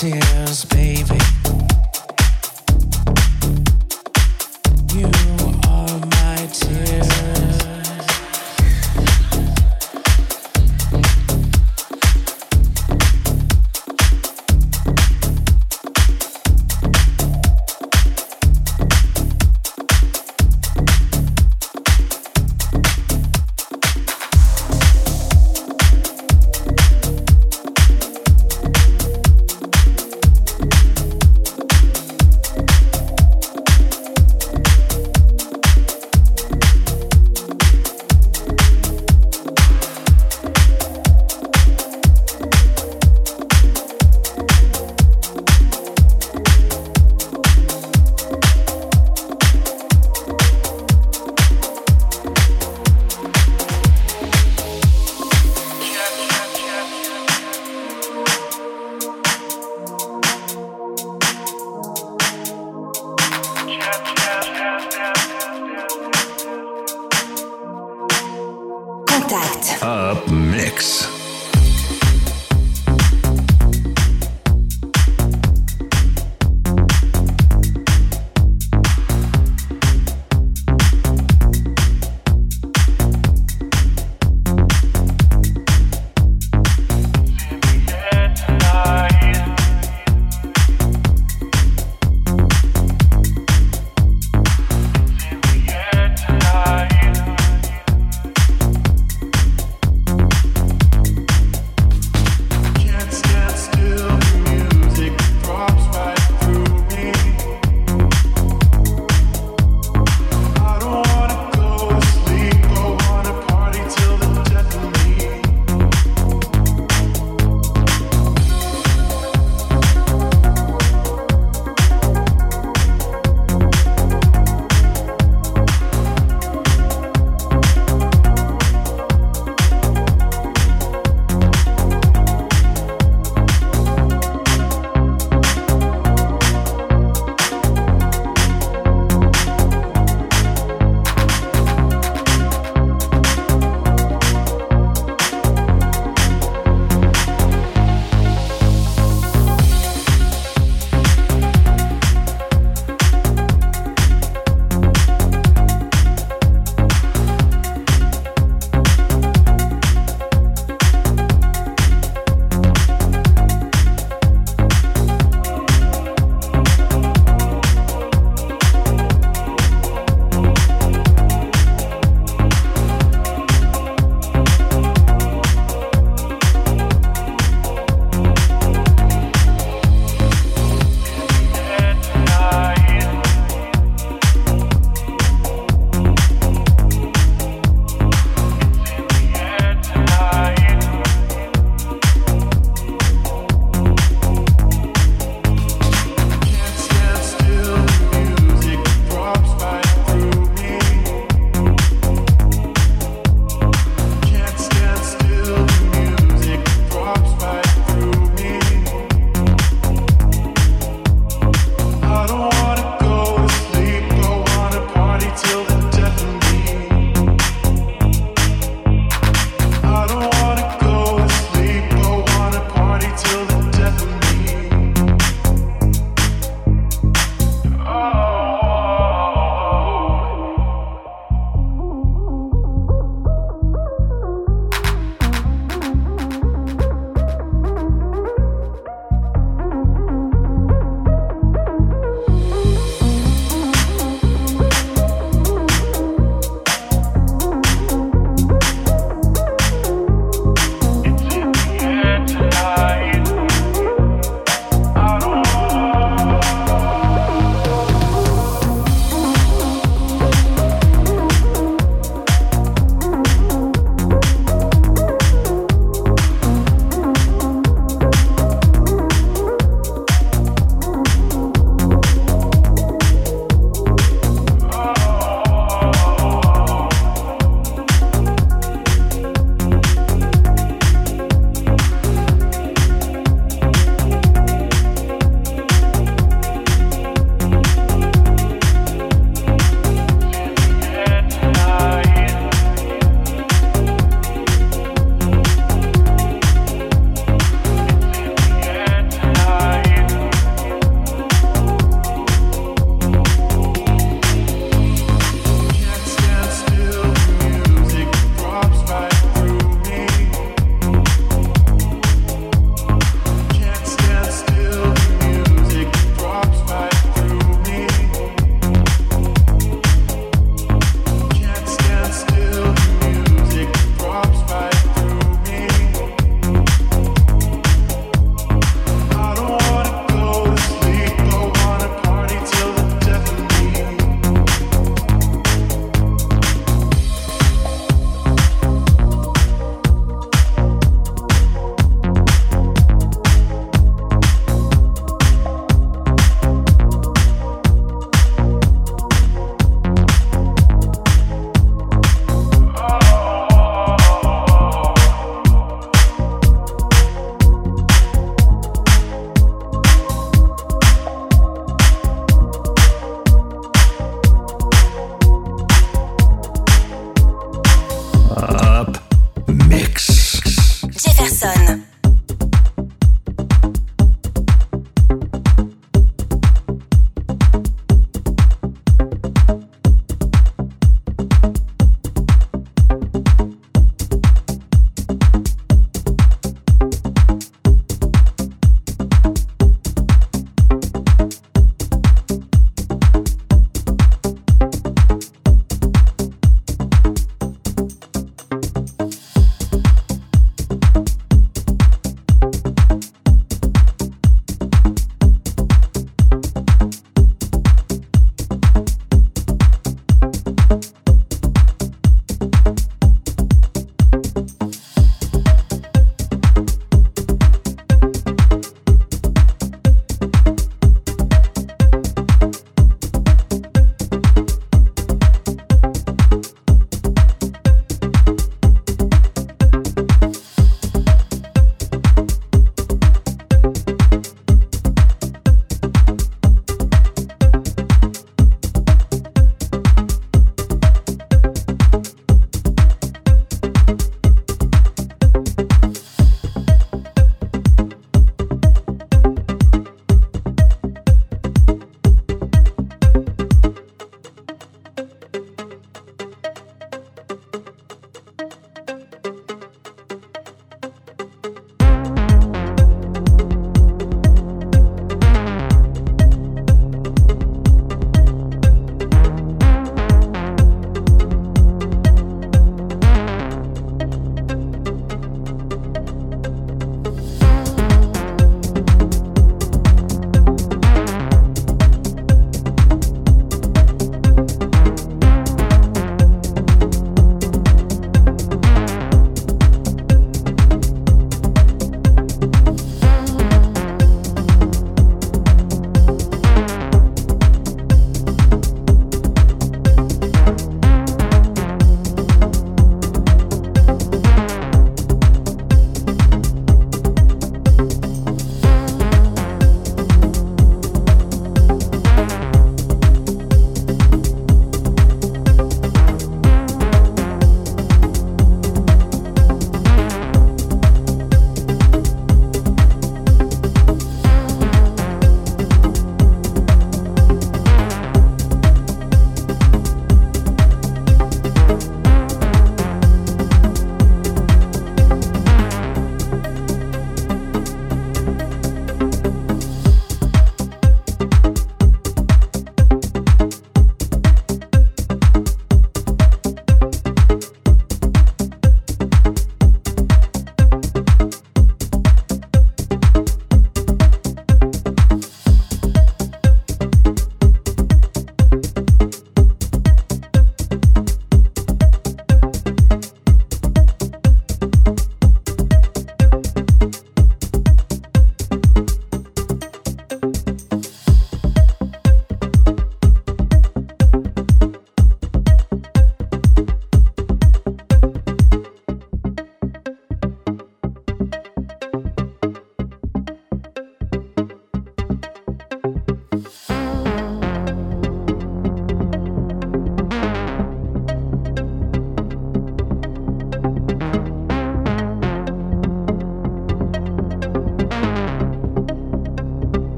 tears, baby.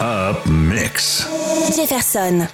Up Mix. Jefferson.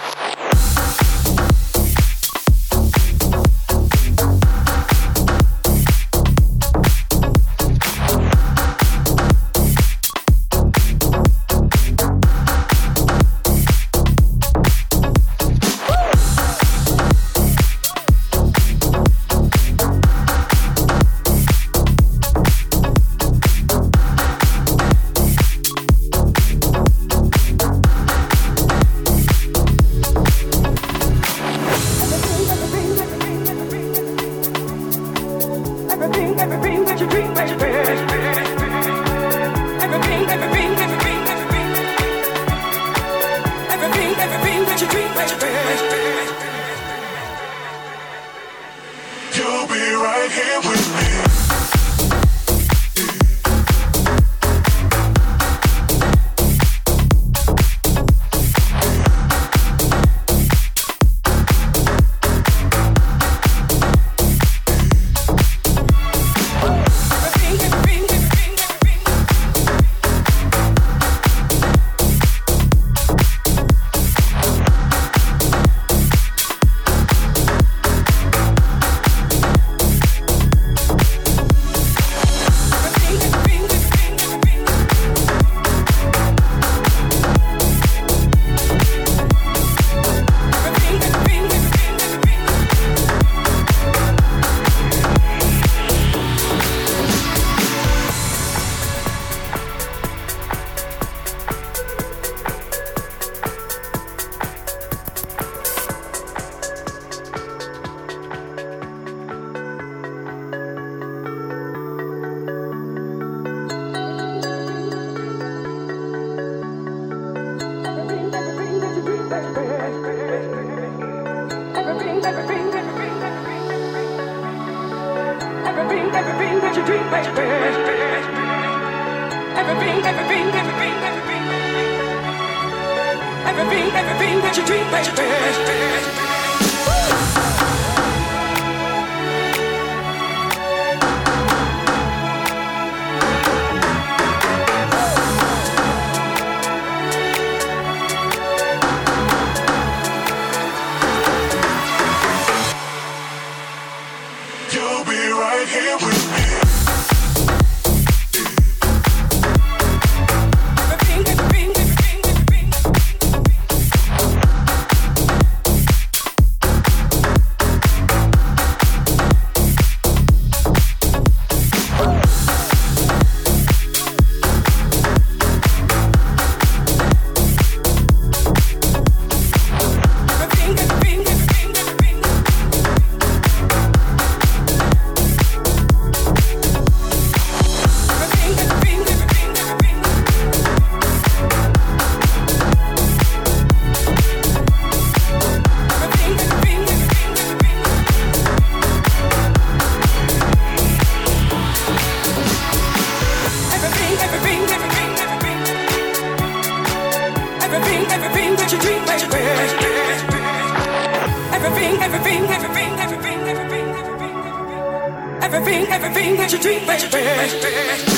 everything, everything that you dream, that you dream.